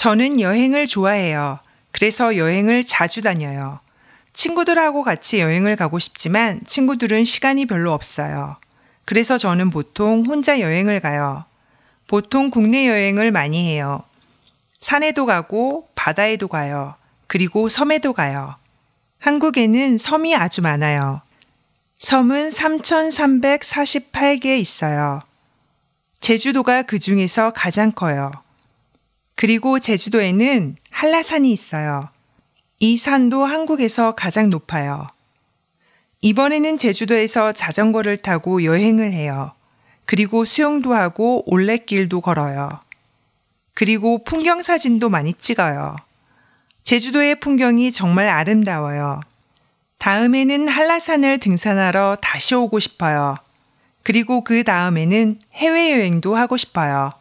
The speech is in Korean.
저는 여행을 좋아해요. 그래서 여행을 자주 다녀요. 친구들하고 같이 여행을 가고 싶지만 친구들은 시간이 별로 없어요. 그래서 저는 보통 혼자 여행을 가요. 보통 국내 여행을 많이 해요. 산에도 가고 바다에도 가요. 그리고 섬에도 가요. 한국에는 섬이 아주 많아요. 섬은 3,348개 있어요. 제주도가 그 중에서 가장 커요. 그리고 제주도에는 한라산이 있어요. 이 산도 한국에서 가장 높아요. 이번에는 제주도에서 자전거를 타고 여행을 해요. 그리고 수영도 하고 올레길도 걸어요. 그리고 풍경 사진도 많이 찍어요. 제주도의 풍경이 정말 아름다워요. 다음에는 한라산을 등산하러 다시 오고 싶어요. 그리고 그 다음에는 해외여행도 하고 싶어요.